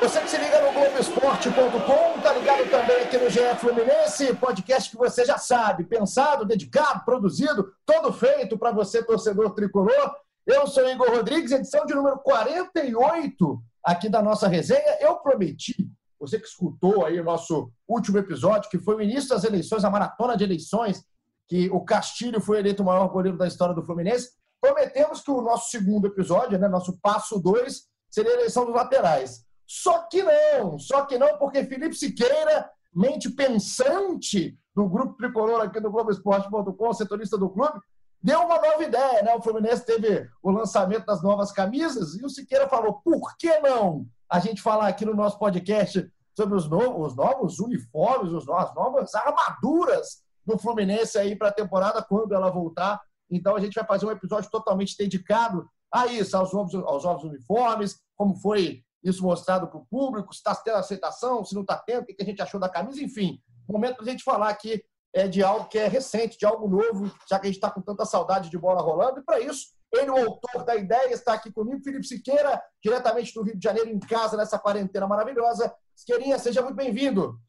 Você que se liga no Globoesporte.com, tá ligado também aqui no GE Fluminense, podcast que você já sabe, pensado, dedicado, produzido, todo feito para você, torcedor tricolor. Eu sou Igor Rodrigues, edição de número 48 aqui da nossa resenha. Eu prometi, você que escutou aí o nosso último episódio, que foi o início das eleições, a maratona de eleições, que o Castilho foi eleito o maior goleiro da história do Fluminense. Prometemos que o nosso segundo episódio, né, nosso passo 2, seria a eleição dos laterais. Só que não, só que não, porque Felipe Siqueira, mente pensante do grupo tricolor aqui do Globoesporte.com, setorista do clube, deu uma nova ideia, né? O Fluminense teve o lançamento das novas camisas e o Siqueira falou: por que não a gente falar aqui no nosso podcast sobre os novos, os novos uniformes, as novas armaduras do Fluminense aí para a temporada, quando ela voltar. Então a gente vai fazer um episódio totalmente dedicado a isso, aos novos, aos novos uniformes, como foi isso mostrado para o público, se está tendo aceitação, se não está tendo, o que a gente achou da camisa, enfim. Momento para a gente falar aqui é, de algo que é recente, de algo novo, já que a gente está com tanta saudade de bola rolando. E para isso, ele, o autor da ideia, está aqui comigo, Felipe Siqueira, diretamente do Rio de Janeiro, em casa, nessa quarentena maravilhosa. Siqueirinha, seja muito bem-vindo.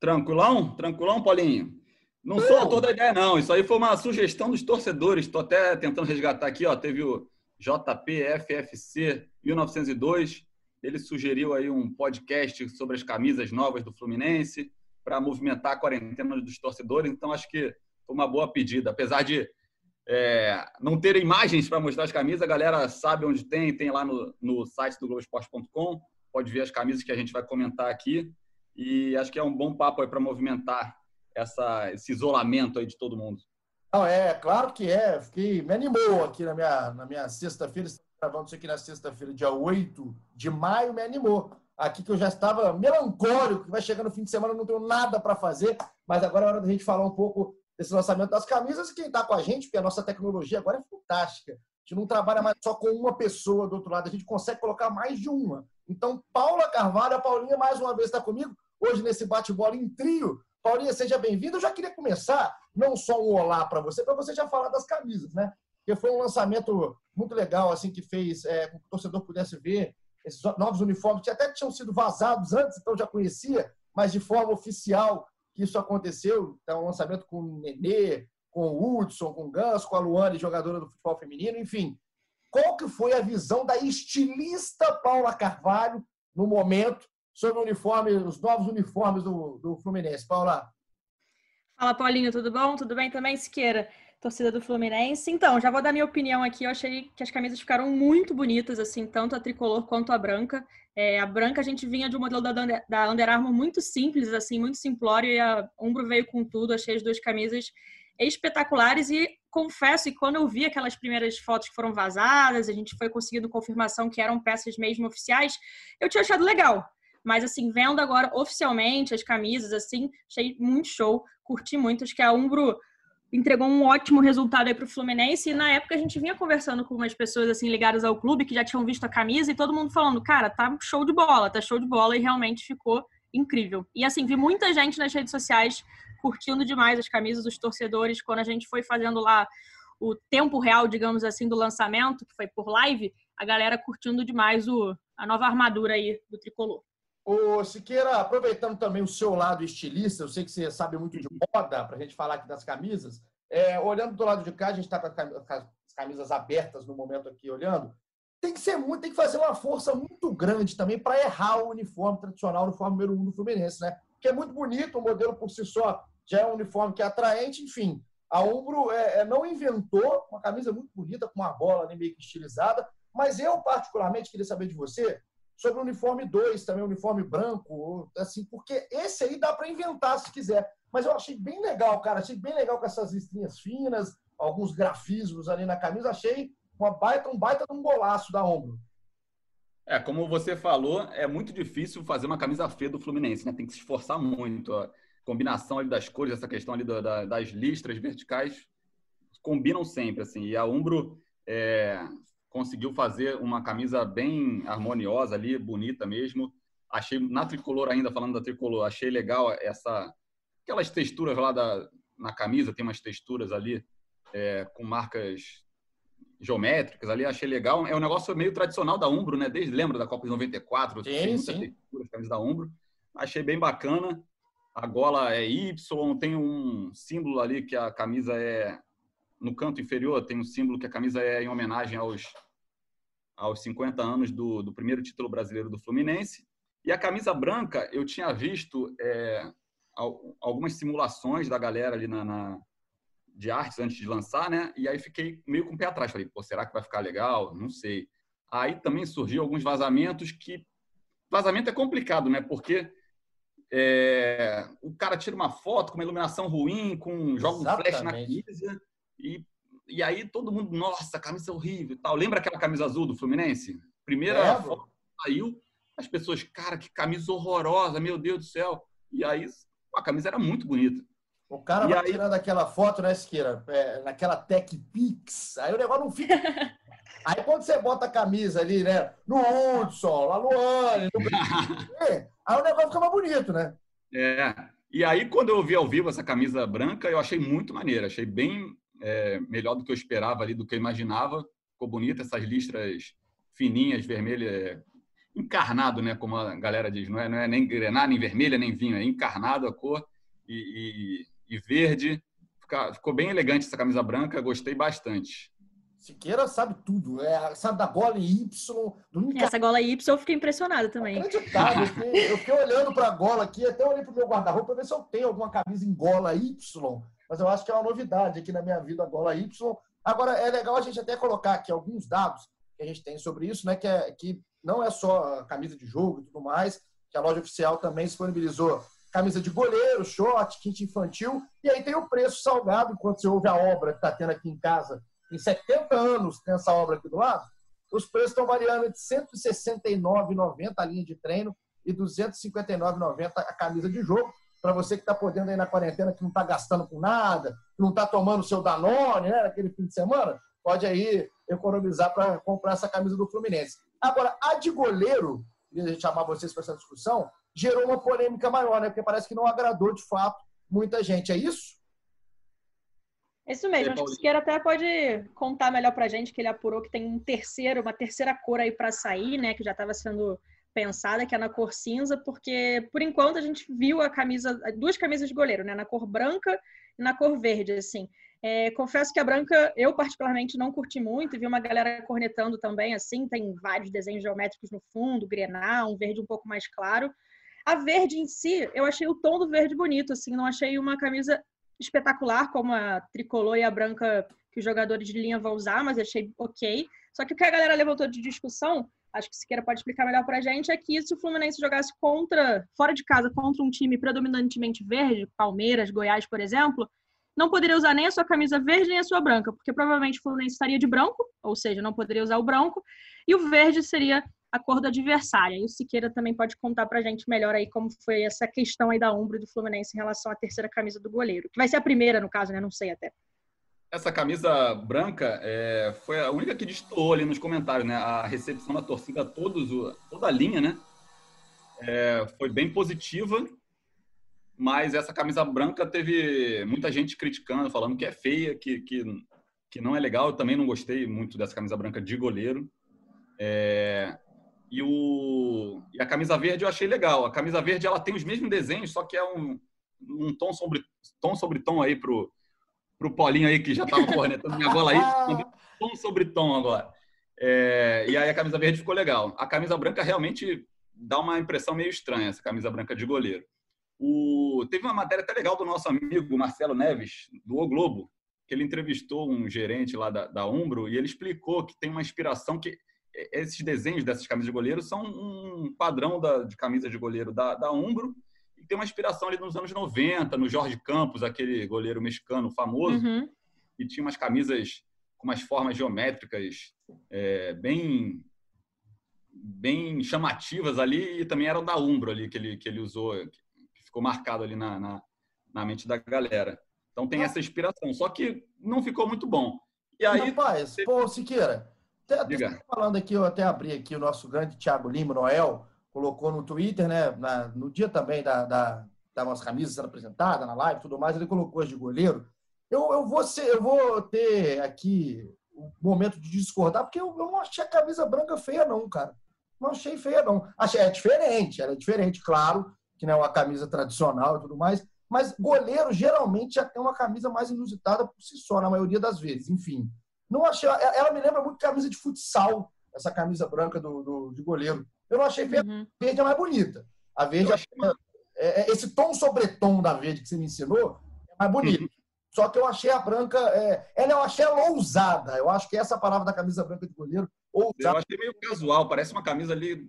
Tranquilão? Tranquilão, Paulinho? Não sou autor da ideia, não. Isso aí foi uma sugestão dos torcedores. Estou até tentando resgatar aqui, ó. Teve o JPFFC 1902. Ele sugeriu aí um podcast sobre as camisas novas do Fluminense para movimentar a quarentena dos torcedores. Então, acho que foi uma boa pedida. Apesar de é, não ter imagens para mostrar as camisas, a galera sabe onde tem, tem lá no, no site do Globoesporte.com. Pode ver as camisas que a gente vai comentar aqui. E acho que é um bom papo aí para movimentar essa, esse isolamento aí de todo mundo. Não, é, claro que é. Fiquei, me animou aqui na minha, na minha sexta-feira, gravando isso aqui na sexta-feira, dia 8 de maio, me animou. Aqui que eu já estava melancólico, que vai chegando no fim de semana, não tenho nada para fazer, mas agora é hora da gente falar um pouco desse lançamento das camisas e quem está com a gente, porque a nossa tecnologia agora é fantástica. A gente não trabalha mais só com uma pessoa do outro lado, a gente consegue colocar mais de uma. Então, Paula Carvalho, a Paulinha, mais uma vez está comigo, hoje nesse bate-bola em trio. Paulinha, seja bem-vinda. Eu já queria começar, não só um olá para você, para você já falar das camisas, né? Porque foi um lançamento muito legal, assim, que fez é, que o torcedor pudesse ver esses novos uniformes, que até tinham sido vazados antes, então já conhecia, mas de forma oficial que isso aconteceu. Então, um lançamento com o Nenê, com o Hudson, com o Ganso, com a Luane, jogadora do futebol feminino, enfim. Qual que foi a visão da estilista Paula Carvalho no momento sobre o uniforme, os novos uniformes do, do Fluminense? Paula. Fala, Paulinho, tudo bom? Tudo bem também, Siqueira? torcida do Fluminense. Então, já vou dar minha opinião aqui. Eu achei que as camisas ficaram muito bonitas, assim, tanto a tricolor quanto a branca. É, a branca a gente vinha de um modelo da, da Under Armour muito simples, assim, muito simplório, e a Umbro veio com tudo. Achei as duas camisas espetaculares e confesso que quando eu vi aquelas primeiras fotos que foram vazadas, a gente foi conseguindo confirmação que eram peças mesmo oficiais, eu tinha achado legal. Mas, assim, vendo agora oficialmente as camisas, assim, achei muito show, curti muito. Acho que a Umbro entregou um ótimo resultado aí para o Fluminense. E na época a gente vinha conversando com umas pessoas assim ligadas ao clube que já tinham visto a camisa e todo mundo falando, cara, tá show de bola, tá show de bola e realmente ficou incrível. E assim, vi muita gente nas redes sociais curtindo demais as camisas dos torcedores quando a gente foi fazendo lá o tempo real, digamos assim, do lançamento, que foi por live, a galera curtindo demais o, a nova armadura aí do tricolor. Ô, Siqueira, aproveitando também o seu lado estilista, eu sei que você sabe muito de moda, para a gente falar aqui das camisas. É, olhando do lado de cá, a gente está com as camisas abertas no momento aqui olhando. Tem que ser muito, tem que fazer uma força muito grande também para errar o uniforme tradicional, o uniforme número um do Fluminense, né? Que é muito bonito, o modelo por si só já é um uniforme que é atraente, enfim. A Umbro é, é, não inventou uma camisa muito bonita, com uma bola ali meio que estilizada, mas eu, particularmente, queria saber de você sobre o uniforme 2, também o uniforme branco, assim, porque esse aí dá para inventar se quiser. Mas eu achei bem legal, cara, achei bem legal com essas listrinhas finas, alguns grafismos ali na camisa, achei uma baita, um baita de um golaço da ombro. É, como você falou, é muito difícil fazer uma camisa feia do Fluminense, né? Tem que se esforçar muito. A combinação ali das cores, essa questão ali da, da, das listras verticais combinam sempre, assim. E a Umbro é, conseguiu fazer uma camisa bem harmoniosa ali, bonita mesmo. Achei, na tricolor ainda, falando da tricolor, achei legal essa aquelas texturas lá da, na camisa, tem umas texturas ali é, com marcas geométricas ali, achei legal. É um negócio meio tradicional da Umbro, né? Desde lembra da Copa de 94, sim, tem sim. texturas, camisa da Umbro. Achei bem bacana. A gola é Y, tem um símbolo ali que a camisa é no canto inferior, tem um símbolo que a camisa é em homenagem aos aos 50 anos do, do primeiro título brasileiro do Fluminense. E a camisa branca, eu tinha visto é, algumas simulações da galera ali na, na, de artes antes de lançar, né? E aí fiquei meio com o pé atrás. Falei, pô, será que vai ficar legal? Não sei. Aí também surgiu alguns vazamentos que. Vazamento é complicado, né? Porque é... o cara tira uma foto com uma iluminação ruim, com joga um flash na camisa e, e aí todo mundo, nossa, camisa horrível e tal. Lembra aquela camisa azul do Fluminense? Primeira É, foto saiu, as pessoas, cara, que camisa horrorosa, meu Deus do céu. E aí a camisa era muito bonita. O cara E vai aí- tirando aquela foto, né, Siqueira? É, naquela Tech Pix. Aí o negócio não fica. Aí quando você bota a camisa ali, né? No Hudson, lá no Anne, no BBB, aí o negócio fica mais bonito, né? É. E aí, quando eu vi ao vivo essa camisa branca, eu achei muito maneira. Achei bem é, melhor do que eu esperava ali, do que eu imaginava. Ficou bonita, essas listras fininhas, vermelhas, é, encarnado, né? Como a galera diz. Não é, não é nem grená, nem vermelha, nem vinho. É encarnado a cor e, e- e verde. Fica- ficou bem elegante essa camisa branca, gostei bastante. Siqueira sabe tudo. É, sabe da bola em Y, do Essa gola Y eu fiquei impressionada também. Inacreditável. Eu fiquei, eu fiquei olhando para a gola aqui, até olhei para o meu guarda-roupa para ver se eu tenho alguma camisa em gola Y. Mas eu acho que é uma novidade aqui na minha vida, a gola Y. Agora, é legal a gente até colocar aqui alguns dados que a gente tem sobre isso, né? Que, é, que não é só a camisa de jogo e tudo mais, que a loja oficial também disponibilizou camisa de goleiro, short, kit infantil, e aí tem o preço salgado, enquanto você ouve a obra que está tendo aqui em casa. Em 70 anos tem essa obra aqui do lado. Os preços estão variando R$ 169,90 a linha de treino e R$ 259,90 a camisa de jogo. Para você que está podendo aí na quarentena, que não está gastando com nada, que não está tomando seu Danone, né, naquele fim de semana, pode aí economizar para comprar essa camisa do Fluminense. Agora, a de goleiro, queria chamar vocês para essa discussão, gerou uma polêmica maior, né? Porque parece que não agradou de fato muita gente. É isso? É Isso mesmo, acho que o? Siqueira até pode contar melhor pra gente que ele apurou que tem um terceiro, uma terceira cor aí pra sair, né? Que já estava sendo pensada, que é na cor cinza, porque por enquanto a gente viu a camisa, duas camisas de goleiro, né? Na cor branca e na cor verde, assim. É, confesso que a branca eu particularmente não curti muito, vi uma galera cornetando também, assim, tem vários desenhos geométricos no fundo, grenal, um verde um pouco mais claro. A verde em si, eu achei o tom do verde bonito, assim, não achei uma camisa espetacular, como a tricolor e a branca que os jogadores de linha vão usar, mas achei ok. Só que o que a galera levantou de discussão, acho que Siqueira pode explicar melhor pra gente, é que se o Fluminense jogasse contra, fora de casa, contra um time predominantemente verde, Palmeiras, Goiás, por exemplo, não poderia usar nem a sua camisa verde nem a sua branca, porque provavelmente o Fluminense estaria de branco, ou seja, não poderia usar o branco, e o verde seria a cor do adversário. E o Siqueira também pode contar pra gente melhor aí como foi essa questão aí da Umbro do Fluminense em relação à terceira camisa do goleiro. Que vai ser a primeira, no caso, né? Não sei até. Essa camisa branca é, foi a única que destoou ali nos comentários, né? A recepção da torcida, todos, toda a linha, né? É, foi bem positiva, mas essa camisa branca teve muita gente criticando, falando que é feia, que, que, que não é legal. Eu também não gostei muito dessa camisa branca de goleiro. É, e, o, e a camisa verde eu achei legal. A camisa verde ela tem os mesmos desenhos, só que é um, um tom sobre tom sobre tom aí pro pro Paulinho aí que já tava cornetando minha bola aí, mandei tom sobre tom agora. É, e aí a camisa verde ficou legal. A camisa branca realmente dá uma impressão meio estranha, essa camisa branca de goleiro. O, teve uma matéria até legal do nosso amigo Marcelo Neves, do O Globo, que ele entrevistou um gerente lá da, da Umbro e ele explicou que tem uma inspiração que esses desenhos dessas camisas de goleiro são um padrão da, de camisa de goleiro da, da Umbro tem uma inspiração ali nos anos 90, no Jorge Campos, aquele goleiro mexicano famoso, Uhum. e tinha umas camisas com umas formas geométricas é, bem bem chamativas ali e também eram da Umbro ali que ele, que ele usou, que ficou marcado ali na, na, na mente da galera. Então tem essa inspiração, só que não ficou muito bom. E aí, Rapaz, você... pô, Siqueira, até, até falando aqui, eu até abri aqui o nosso grande Thiago Lima, Noel, colocou no Twitter, né, na, no dia também da, da, da nossa camisa sendo apresentada, na live tudo mais, ele colocou as de goleiro. Eu, eu, vou ser, eu vou ter aqui um momento de discordar, porque eu, eu não achei a camisa branca feia, não, cara. Não achei feia, não. Achei, é diferente, ela é diferente, claro, que não é uma camisa tradicional e tudo mais, mas goleiro geralmente já tem uma camisa mais inusitada por si só, na maioria das vezes. Enfim, não achei. Ela me lembra muito camisa de futsal, essa camisa branca do, do de goleiro. Eu não achei feia. Uhum. A verde é mais bonita. A verde, é, é, esse tom sobretom da verde que você me ensinou é mais bonito. Uhum. Só que eu achei a branca. É, ela eu achei ela ousada. Eu acho que essa palavra da camisa branca de goleiro. Ousada. Eu achei meio casual, parece uma camisa ali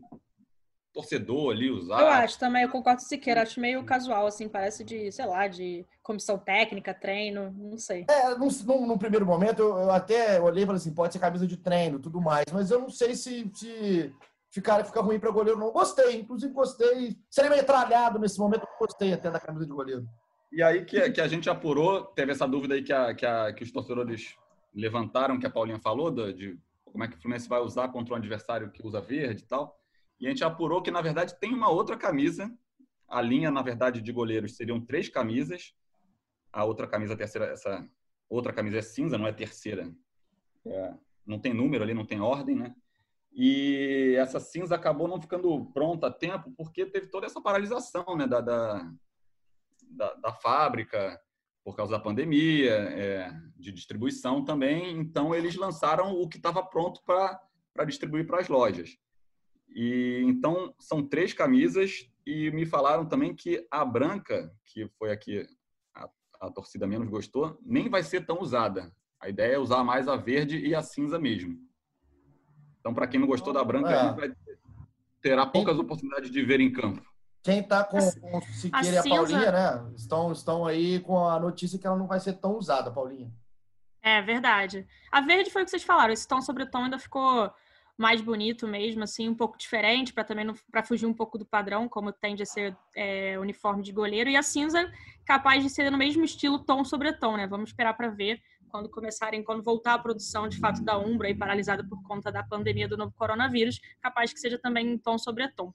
torcedor ali usar. Eu acho também, eu concordo com Siqueira, acho meio casual, assim, parece de, sei lá, de comissão técnica, treino, não sei. É, no primeiro momento eu, eu, até olhei e falei assim, pode ser camisa de treino tudo mais, mas eu não sei se, se ficar, fica ruim para goleiro, não. Gostei, inclusive gostei. Seria meio tralhado nesse momento, gostei até da camisa de goleiro. E aí que, que a gente apurou, teve essa dúvida aí que, a, que, a, que os torcedores levantaram, que a Paulinha falou, de como é que o Fluminense vai usar contra um adversário que usa verde e tal. E a gente apurou que, na verdade, tem uma outra camisa. A linha, na verdade, de goleiros seriam três camisas. A outra camisa, a terceira, essa outra camisa é cinza, não é terceira. É, não tem número ali, não tem ordem, né? E essa cinza acabou não ficando pronta a tempo porque teve toda essa paralisação né, da, da, da, da fábrica por causa da pandemia, é, de distribuição também. Então, eles lançaram o que estava pronto para distribuir para as lojas. E então são três camisas e me falaram também que a branca, que foi aqui a, a torcida menos gostou, nem vai ser tão usada. A ideia é usar mais a verde e a cinza mesmo. Então, para quem não gostou da branca, é. vai, terá poucas oportunidades de ver em campo. Quem está com, com o Siqueira e a Paulinha, né? Estão, estão aí com a notícia que ela não vai ser tão usada, Paulinha. É verdade. A verde foi o que vocês falaram. Esse tom sobre tom ainda ficou mais bonito mesmo, assim, um pouco diferente, para também para fugir um pouco do padrão, como tende a ser é, uniforme de goleiro, e a cinza capaz de ser no mesmo estilo tom sobre tom, né? Vamos esperar para ver quando começarem, quando voltar a produção de fato da Umbra, aí, paralisada por conta da pandemia do novo coronavírus, capaz que seja também em tom sobre tom.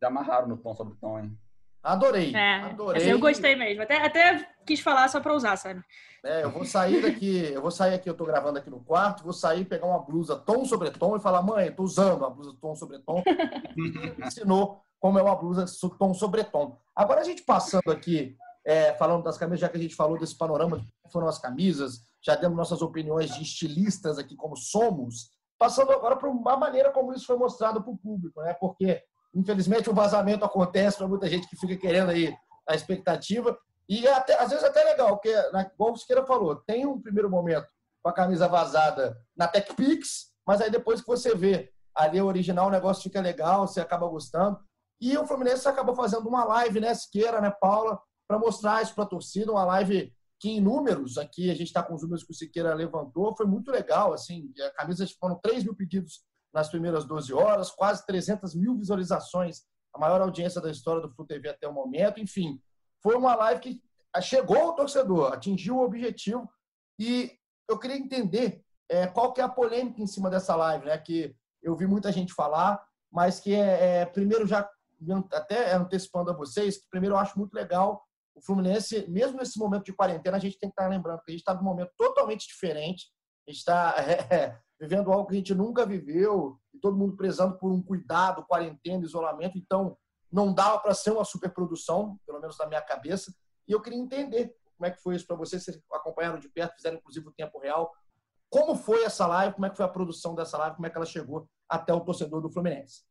Já amarraram no tom sobre tom, hein? Adorei. É, adorei. eu gostei mesmo. Até, até quis falar só para usar, sabe? É, eu vou sair daqui, eu vou sair aqui, eu tô gravando aqui no quarto, vou sair, pegar uma blusa tom sobre tom e falar, mãe, eu tô usando uma blusa tom sobre tom. me ensinou como é uma blusa tom sobre tom. Agora a gente passando aqui, é, falando das camisas, já que a gente falou desse panorama de como foram as camisas, já demos nossas opiniões de estilistas aqui como somos, passando agora para uma maneira como isso foi mostrado para o público, né? Porque Infelizmente, o vazamento acontece para muita gente que fica querendo aí a expectativa. E é até, às vezes até legal, porque, igual o Siqueira falou, tem um primeiro momento com a camisa vazada na TechPix, mas aí depois que você vê ali o original, o negócio fica legal, você acaba gostando. E o Fluminense acabou fazendo uma live, né, Siqueira, né, Paula, para mostrar isso para a torcida, uma live que em números, aqui a gente está com os números que o Siqueira levantou, foi muito legal, assim, a camisa foram 3 mil pedidos nas primeiras 12 horas, quase 300 mil visualizações, a maior audiência da história do Flu TV até o momento. Enfim, foi uma live que chegou ao torcedor, atingiu o objetivo e eu queria entender é, qual que é a polêmica em cima dessa live, né? Que eu vi muita gente falar, mas que é, é primeiro já até antecipando a vocês, que primeiro eu acho muito legal o Fluminense, mesmo nesse momento de quarentena, a gente tem que estar lembrando que a gente está num momento totalmente diferente. A gente está é, vivendo algo que a gente nunca viveu, e todo mundo prezando por um cuidado, quarentena, isolamento. Então, não dava para ser uma superprodução, pelo menos na minha cabeça. E eu queria entender como é que foi isso para vocês. Vocês acompanharam de perto, fizeram inclusive o tempo real. Como foi essa live? Como é que foi a produção dessa live? Como é que ela chegou até o torcedor do Fluminense?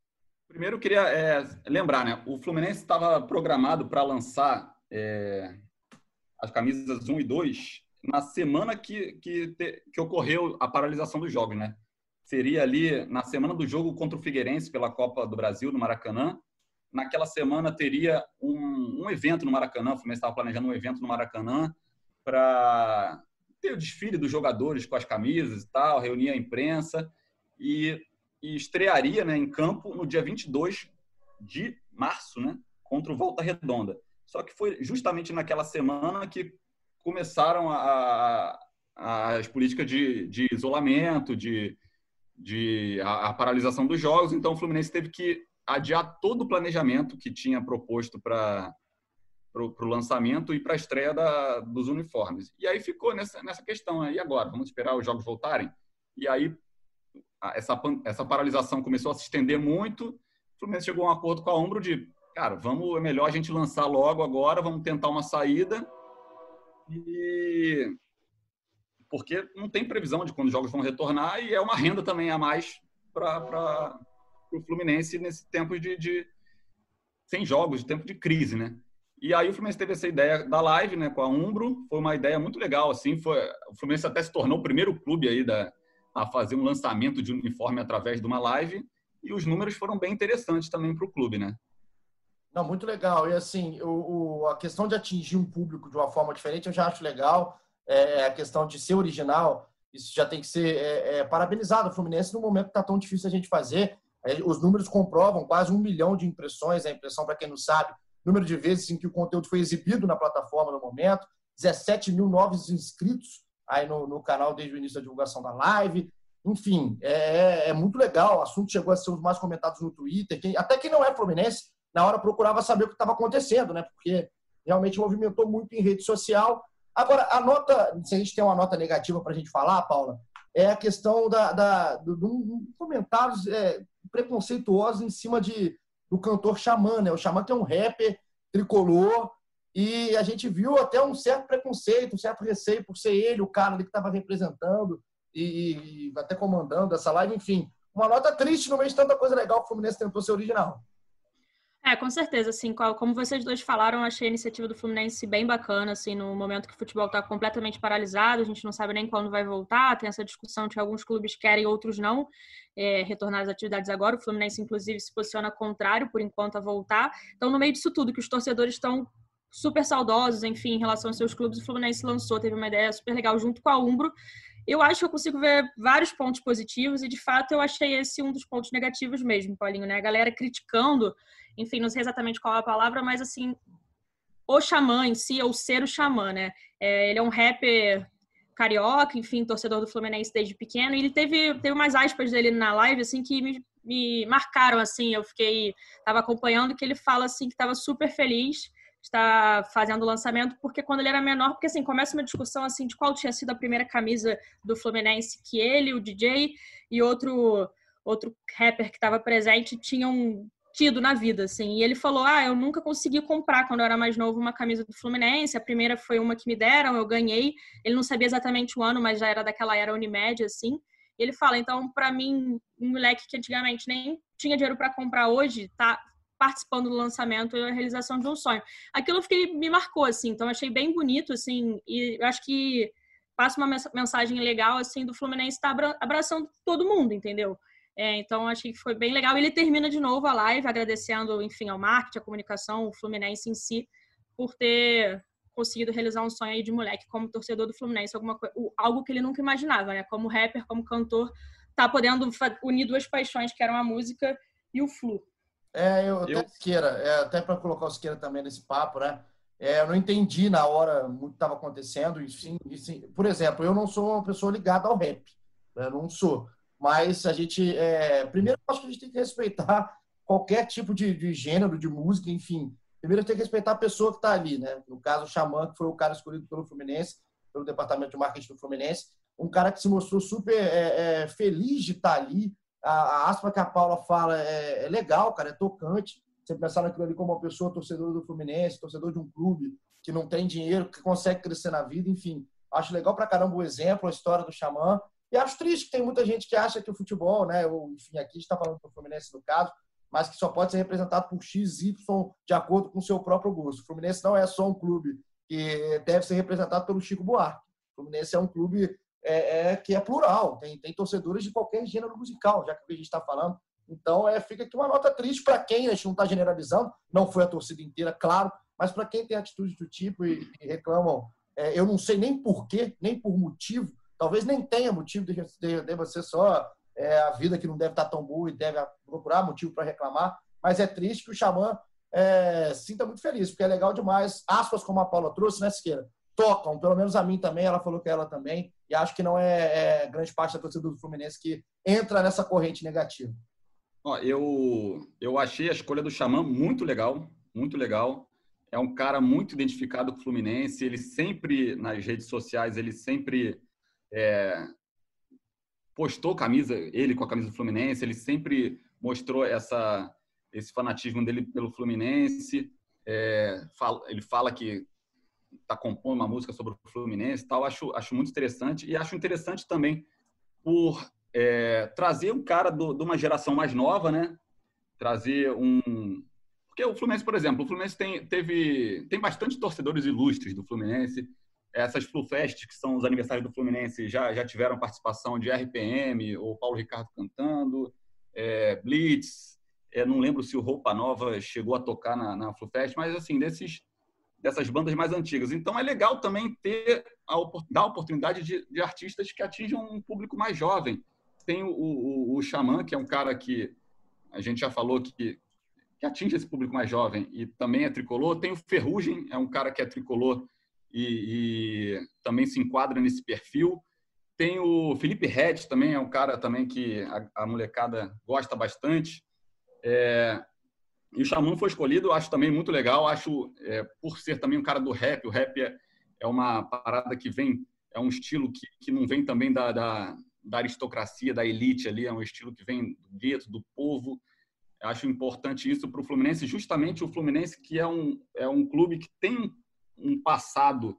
Primeiro, eu queria é, lembrar, né? O Fluminense estava programado para lançar é, as camisas 1 e 2 na semana que, que, que ocorreu a paralisação dos jogos, né? Seria ali na semana do jogo contra o Figueirense pela Copa do Brasil, no Maracanã. Naquela semana teria um, um evento no Maracanã, o Fluminense estava planejando um evento no Maracanã para ter o desfile dos jogadores com as camisas e tal, reunir a imprensa. E e estrearia né, em campo no dia 22 de março, né, contra o Volta Redonda. Só que foi justamente naquela semana que começaram a, a, as políticas de, de isolamento, de, de a, a, paralisação dos jogos. Então, o Fluminense teve que adiar todo o planejamento que tinha proposto para o lançamento e para a estreia da, dos uniformes. E aí ficou nessa, nessa questão. E agora? Vamos esperar os jogos voltarem? E aí essa, essa paralisação começou a se estender muito. O Fluminense chegou a um acordo com a Umbro de, cara, vamos, é melhor a gente lançar logo agora, vamos tentar uma saída. E porque não tem previsão de quando os jogos vão retornar e é uma renda também a mais para o Fluminense nesse tempo de, de sem jogos, de tempo de crise, né? E aí o Fluminense teve essa ideia da live, né, com a Umbro, foi uma ideia muito legal, assim, foi, o Fluminense até se tornou o primeiro clube aí da, a fazer um lançamento de uniforme através de uma live e os números foram bem interessantes também para o clube, né? Não, muito legal. E assim, o, o, a questão de atingir um público de uma forma diferente eu já acho legal. É, a questão de ser original, isso já tem que ser é, é, parabenizado. O Fluminense, no momento está tão difícil a gente fazer, é, os números comprovam quase um milhão de impressões. A impressão, para quem não sabe, número de vezes em que o conteúdo foi exibido na plataforma no momento, 17 mil novos inscritos aí no, no canal desde o início da divulgação da live. Enfim, é, é, muito legal. O assunto chegou a ser um dos mais comentados no Twitter. Quem, até quem não é fluminense, na hora procurava saber o que estava acontecendo, né? Porque realmente movimentou muito em rede social. Agora, a nota, se a gente tem uma nota negativa para a gente falar, Paula, é a questão da, da, comentários é, preconceituosos em cima de, do cantor Xamã, né? O Xamã que é um rapper tricolor e a gente viu até um certo preconceito, um certo receio por ser ele o cara que estava representando e, e, até comandando essa live. Enfim, uma nota triste no meio de tanta coisa legal que o Fluminense tentou ser original. É, com certeza, assim, como vocês dois falaram, achei a iniciativa do Fluminense bem bacana, assim, no momento que o futebol está completamente paralisado, a gente não sabe nem quando vai voltar, tem essa discussão de que alguns clubes querem, outros não, é, retornar às atividades agora, o Fluminense, inclusive, se posiciona contrário, por enquanto, a voltar, então, no meio disso tudo, que os torcedores estão super saudosos, enfim, em relação aos seus clubes, o Fluminense lançou, teve uma ideia super legal junto com a Umbro. Eu acho que eu consigo ver vários pontos positivos e, de fato, eu achei esse um dos pontos negativos mesmo, Paulinho, né? A galera criticando, enfim, não sei exatamente qual a palavra, mas, assim, o xamã em si, ou ser o xamã, né? É, ele é um rapper carioca, enfim, torcedor do Fluminense desde pequeno, e ele teve, teve umas aspas dele na live, assim, que me, me marcaram, assim, eu fiquei, tava acompanhando, que ele fala, assim, que estava super feliz está fazendo o lançamento, porque quando ele era menor, porque assim, começa uma discussão assim de qual tinha sido a primeira camisa do Fluminense que ele, o DJ e outro outro rapper que estava presente tinham tido na vida, assim. E ele falou: "Ah, eu nunca consegui comprar quando eu era mais novo uma camisa do Fluminense. A primeira foi uma que me deram, eu ganhei. Ele não sabia exatamente o ano, mas já era daquela era Unimed assim. E ele fala: "Então, para mim, um moleque que antigamente nem tinha dinheiro para comprar hoje, tá participando do lançamento e a realização de um sonho. Aquilo fiquei, me marcou, assim, então achei bem bonito, assim, e acho que passa uma mensagem legal, assim, do Fluminense estar tá abraçando todo mundo, entendeu? É, então, achei que foi bem legal. Ele termina de novo a live agradecendo, enfim, ao marketing, à comunicação, o Fluminense em si, por ter conseguido realizar um sonho aí de moleque como torcedor do Fluminense, alguma coisa, algo que ele nunca imaginava, né? Como rapper, como cantor, tá podendo unir duas paixões, que eram a música e o Flu. É, eu, eu... até Siqueira, é, até para colocar o Siqueira também nesse papo, né? É, eu não entendi na hora muito que estava acontecendo. E sim, e sim, por exemplo, eu não sou uma pessoa ligada ao rap, né? não sou. Mas a gente, é, primeiro, acho que a gente tem que respeitar qualquer tipo de, de gênero, de música, enfim. Primeiro, tem que respeitar a pessoa que está ali, né? No caso, o Xamã, que foi o cara escolhido pelo Fluminense, pelo departamento de marketing do Fluminense, um cara que se mostrou super é, é, feliz de estar tá ali, a, a aspa que a Paula fala é, é, legal, cara, é tocante. Você pensar naquilo ali como uma pessoa torcedora do Fluminense, torcedor de um clube que não tem dinheiro, que consegue crescer na vida, enfim. Acho legal pra caramba o exemplo, a história do Xamã. E acho triste que tem muita gente que acha que o futebol, né, ou, enfim, aqui está falando do Fluminense no caso, mas que só pode ser representado por X, Y de acordo com o seu próprio gosto. O Fluminense não é só um clube que deve ser representado pelo Chico Buarque. O Fluminense é um clube é, é, que é plural, tem, tem torcedores de qualquer gênero musical, já que a gente está falando. Então, é, fica aqui uma nota triste para quem, a gente não está generalizando, não foi a torcida inteira, claro, mas para quem tem atitude do tipo e, e reclamam, é, eu não sei nem porquê, nem por motivo, talvez nem tenha motivo de, de, só é, a vida que não deve estar tão boa e deve procurar motivo para reclamar. Mas é triste que o Xamã é, sinta muito feliz, porque é legal demais. Aspas, como a Paula trouxe, né, Siqueira? Tocam, pelo menos a mim também, ela falou que ela também, e acho que não é, é grande parte da torcida do Fluminense que entra nessa corrente negativa. Ó, eu, eu achei a escolha do Xamã muito legal, muito legal. É um cara muito identificado com o Fluminense. Ele sempre, nas redes sociais, ele sempre é, postou camisa, ele com a camisa do Fluminense. Ele sempre mostrou essa, esse fanatismo dele pelo Fluminense. É, fala, ele fala que está compondo uma música sobre o Fluminense tal. Acho, acho muito interessante. E acho interessante também por é, trazer um cara do, de uma geração mais nova, né? Trazer um. Porque o Fluminense, por exemplo, o Fluminense tem, teve, tem bastante torcedores ilustres do Fluminense. Essas Flufest, que são os aniversários do Fluminense, já, já tiveram participação de RPM, ou Paulo Ricardo cantando, é, Blitz. É, não lembro se o Roupa Nova chegou a tocar na, na Flufest, mas assim, desses, dessas bandas mais antigas. Então é legal também ter a, dar a oportunidade de, de artistas que atinjam um público mais jovem tem o, o, o Xamã, que é um cara que a gente já falou que, que atinge esse público mais jovem e também é tricolor. Tem o Ferrugem, é um cara que é tricolor e, e também se enquadra nesse perfil. Tem o Felipe Red, também é um cara também que a, a molecada gosta bastante. É, e o Xamã foi escolhido, acho também muito legal. Acho, é, por ser também um cara do rap, o rap é, é uma parada que vem, é um estilo que, que não vem também da, da, da aristocracia, da elite ali, é um estilo que vem do gueto, do povo. Acho importante isso para o Fluminense, justamente o Fluminense que é um, é um clube que tem um passado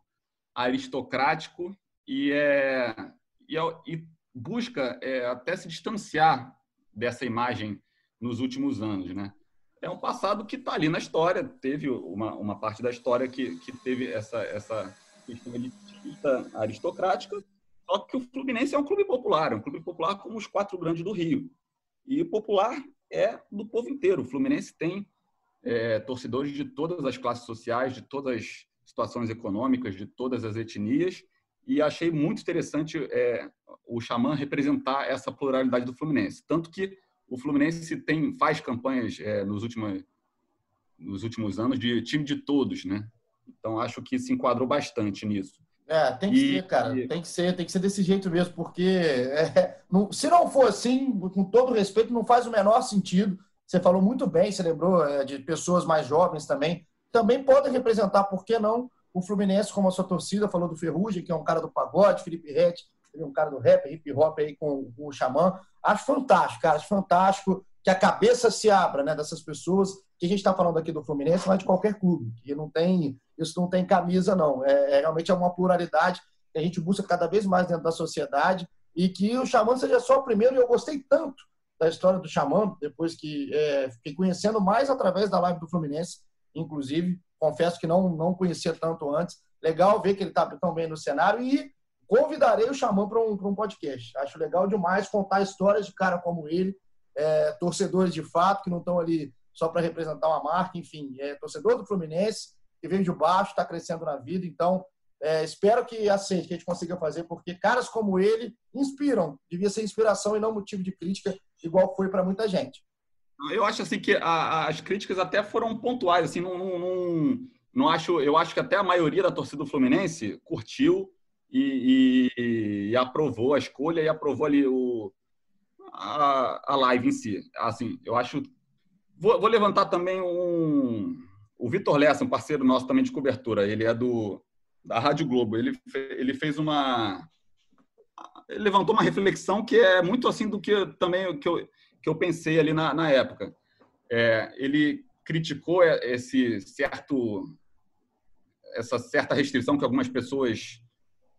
aristocrático e, é, e, é, e busca é, até se distanciar dessa imagem nos últimos anos, né? É um passado que está ali na história, teve uma, uma parte da história que, que teve essa, essa questão aristocrática, só que o Fluminense é um clube popular, é um clube popular como os quatro grandes do Rio. E popular é do povo inteiro. O Fluminense tem é, torcedores de todas as classes sociais, de todas as situações econômicas, de todas as etnias. E achei muito interessante é, o Xamã representar essa pluralidade do Fluminense. Tanto que o Fluminense tem, faz campanhas é, nos, últimos, nos últimos anos de time de todos, né? Então acho que se enquadrou bastante nisso. É, tem que e, ser, cara. E... Tem que ser, tem que ser desse jeito mesmo, porque é, não, se não for assim, com todo respeito, não faz o menor sentido. Você falou muito bem, você lembrou é, de pessoas mais jovens também. Também podem representar, por que não, o Fluminense como a sua torcida, falou do Ferrugem, que é um cara do pagode, Felipe é um cara do rap, hip hop aí com, com o Xamã. Acho fantástico, cara, acho fantástico que a cabeça se abra, né, dessas pessoas que a gente está falando aqui do Fluminense, mas de qualquer clube, que não tem isso não tem camisa, não. É, é, realmente é uma pluralidade que a gente busca cada vez mais dentro da sociedade e que o Xamã seja só o primeiro. E eu gostei tanto da história do Xamã, depois que é, fiquei conhecendo mais através da live do Fluminense, inclusive. Confesso que não, não conhecia tanto antes. Legal ver que ele está tão bem no cenário e convidarei o Xamã para um, um podcast. Acho legal demais contar histórias de cara como ele, é, torcedores de fato, que não estão ali só para representar uma marca, enfim, é torcedor do Fluminense, que veio de baixo, está crescendo na vida. Então, é, espero que aceite, que a gente consiga fazer, porque caras como ele inspiram. Devia ser inspiração e não motivo de crítica, igual foi para muita gente. Eu acho assim que a, as críticas até foram pontuais, assim, não, não, não, não, acho, eu acho que até a maioria da torcida do Fluminense curtiu e, e, e aprovou a escolha e aprovou ali o, a, a live em si. Assim, eu acho. Vou, vou levantar também um, o Vitor Lessa, um parceiro nosso também de cobertura, ele é do da Rádio Globo. Ele, ele fez uma ele levantou uma reflexão que é muito assim do que eu, também que eu, que eu pensei ali na, na época. É, ele criticou esse certo essa certa restrição que algumas pessoas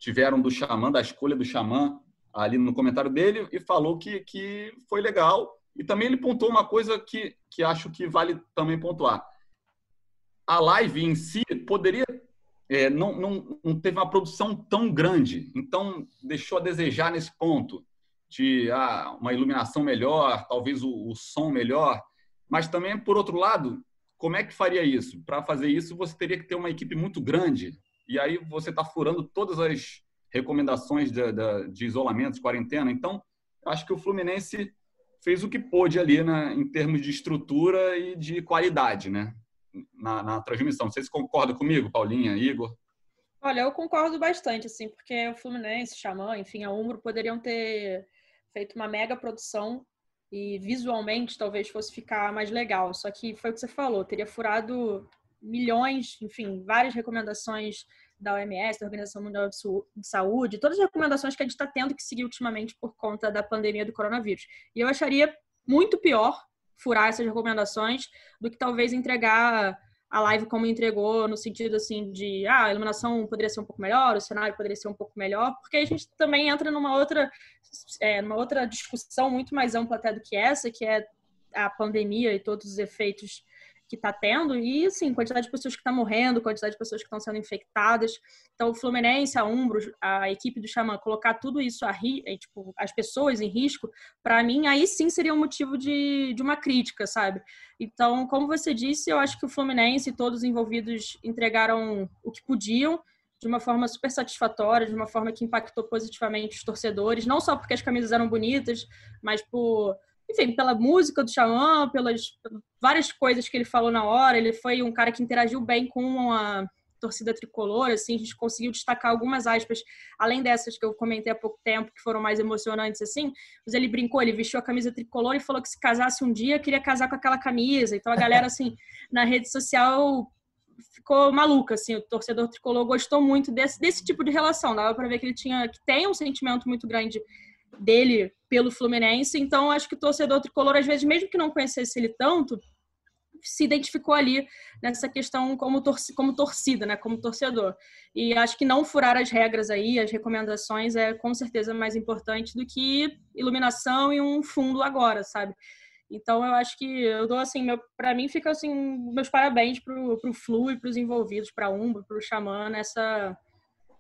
tiveram do xamã, da escolha do xamã ali no comentário dele e falou que, que foi legal. E também ele pontuou uma coisa que, que acho que vale também pontuar a live em si poderia é, não, não, não teve uma produção tão grande, então deixou a desejar nesse ponto de ah, uma iluminação melhor, talvez o, o, som melhor, mas também por outro lado, como é que faria isso? Para fazer isso, você teria que ter uma equipe muito grande e aí você está furando todas as recomendações de, de, de isolamento, de quarentena. Então, acho que o Fluminense fez o que pôde ali né, em termos de estrutura e de qualidade, né? Na, na transmissão. Vocês concordam comigo, Paulinha, Igor? Olha, eu concordo bastante, assim, porque o Fluminense, Xamã, enfim, a Umbro poderiam ter feito uma mega produção e visualmente talvez fosse ficar mais legal. Só que foi o que você falou, teria furado milhões, enfim, várias recomendações da OMS, da Organização Mundial de Saúde, todas as recomendações que a gente está tendo que seguir ultimamente por conta da pandemia do coronavírus. E eu acharia muito pior furar essas recomendações do que talvez entregar a live como entregou, no sentido assim de ah, a iluminação poderia ser um pouco melhor, o cenário poderia ser um pouco melhor, porque a gente também entra numa outra, é, numa outra discussão muito mais ampla até do que essa, que é a pandemia e todos os efeitos que está tendo, e assim, quantidade de pessoas que estão tá morrendo, quantidade de pessoas que estão sendo infectadas. Então, o Fluminense, a Umbro, a equipe do Xamã, colocar tudo isso, a ri, é, tipo, as pessoas em risco, para mim, aí sim seria um motivo de, de uma crítica, sabe? Então, como você disse, eu acho que o Fluminense e todos os envolvidos entregaram o que podiam, de uma forma super satisfatória, de uma forma que impactou positivamente os torcedores, não só porque as camisas eram bonitas, mas por enfim, pela música do Xamã, pelas várias coisas que ele falou na hora. Ele foi um cara que interagiu bem com a torcida tricolor, assim, a gente conseguiu destacar algumas aspas, além dessas que eu comentei há pouco tempo, que foram mais emocionantes, assim, mas ele brincou, ele vestiu a camisa tricolor e falou que se casasse um dia, queria casar com aquela camisa, então a galera, assim, na rede social ficou maluca, assim, o torcedor tricolor gostou muito desse, desse tipo de relação, dava para ver que ele tinha, que tem um sentimento muito grande dele pelo Fluminense. Então, acho que o torcedor tricolor, às vezes, mesmo que não conhecesse ele tanto, se identificou ali nessa questão como, torcida, como torcida, né? Como torcedor. E acho que não furar as regras aí, as recomendações, é com certeza mais importante do que iluminação e um fundo agora, sabe? Então eu acho que eu dou assim, para mim fica assim meus parabéns pro, pro Flu e pros envolvidos, para Umbro, pro Xamã nessa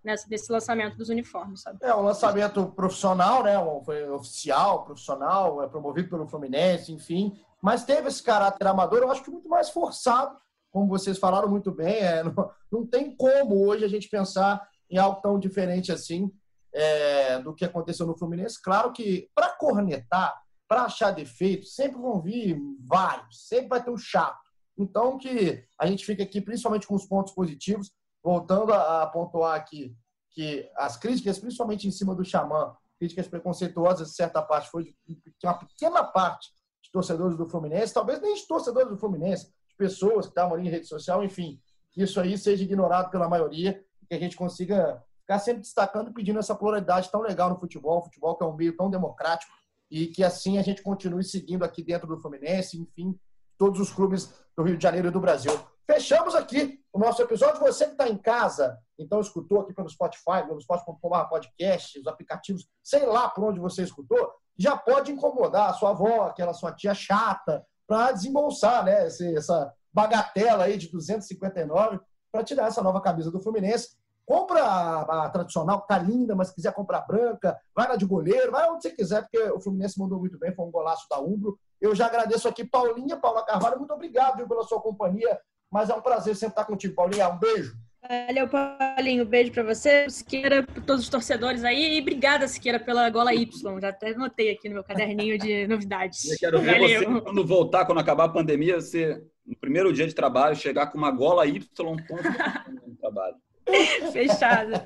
nessa, nesse lançamento dos uniformes, sabe? É um lançamento profissional, né? Foi oficial, profissional, é promovido pelo Fluminense, enfim. Mas teve esse caráter amador, eu acho que muito mais forçado, como vocês falaram muito bem. É, não, não tem como hoje a gente pensar em algo tão diferente assim é, do que aconteceu no Fluminense. Claro que para cornetar, para achar defeito, sempre vão vir vários, sempre vai ter um chato. Então que a gente fica aqui principalmente com os pontos positivos voltando a, pontuar aqui que as críticas, principalmente em cima do Xamã, críticas preconceituosas, certa parte, foi de uma pequena parte de torcedores do Fluminense, talvez nem de torcedores do Fluminense, de pessoas que estavam ali em rede social, enfim, que isso aí seja ignorado pela maioria que a gente consiga ficar sempre destacando e pedindo essa pluralidade tão legal no futebol, futebol que é um meio tão democrático e que assim a gente continue seguindo aqui dentro do Fluminense, enfim, todos os clubes do Rio de Janeiro e do Brasil. Fechamos aqui o nosso episódio. Você que está em casa, então escutou aqui pelo Spotify, pelo Spotify.com podcast, os aplicativos, sei lá por onde você escutou, já pode incomodar a sua avó, aquela sua tia chata, para desembolsar né, essa bagatela aí de 259 para tirar essa nova camisa do Fluminense. Compra a, a tradicional, que tá linda, mas se quiser comprar branca, vai na de goleiro, vai onde você quiser, porque o Fluminense mandou muito bem, foi um golaço da Umbro. Eu já agradeço aqui, Paulinha, Paula Carvalho, muito obrigado viu, pela sua companhia mas é um prazer sempre estar contigo, Paulinha. Um beijo. Valeu, Paulinho. Um beijo para você, Siqueira, para todos os torcedores aí. E obrigada, Siqueira, pela gola Y. Já até anotei aqui no meu caderninho de novidades. Eu quero ver Valeu. você, quando voltar, quando acabar a pandemia, você, no primeiro dia de trabalho, chegar com uma gola Y no trabalho. Fechado.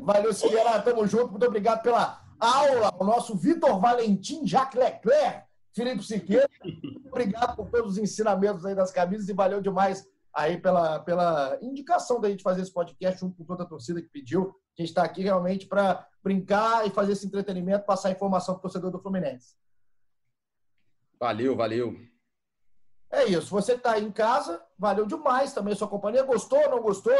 Valeu, Siqueira. Tamo junto. Muito obrigado pela aula. O nosso Vitor Valentim Jacques Leclerc Felipe Siqueira, obrigado por todos os ensinamentos aí das camisas e valeu demais aí pela, pela indicação da gente fazer esse podcast junto com toda a torcida que pediu. A gente está aqui realmente para brincar e fazer esse entretenimento, passar informação para o torcedor do Fluminense. Valeu, valeu. É isso. Você está aí em casa, valeu demais também a sua companhia. Gostou ou não gostou?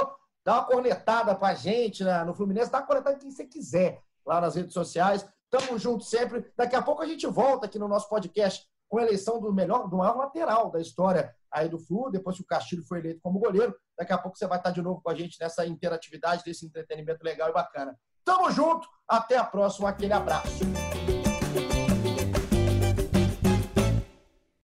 Dá uma cornetada para a gente né, no Fluminense, dá uma cornetada quem você quiser lá nas redes sociais. Tamo junto sempre. Daqui a pouco a gente volta aqui no nosso podcast com a eleição do melhor, do maior lateral da história aí do Flu, depois que o Castilho foi eleito como goleiro. Daqui a pouco você vai estar de novo com a gente nessa interatividade, desse entretenimento legal e bacana. Tamo junto, até a próxima, aquele abraço.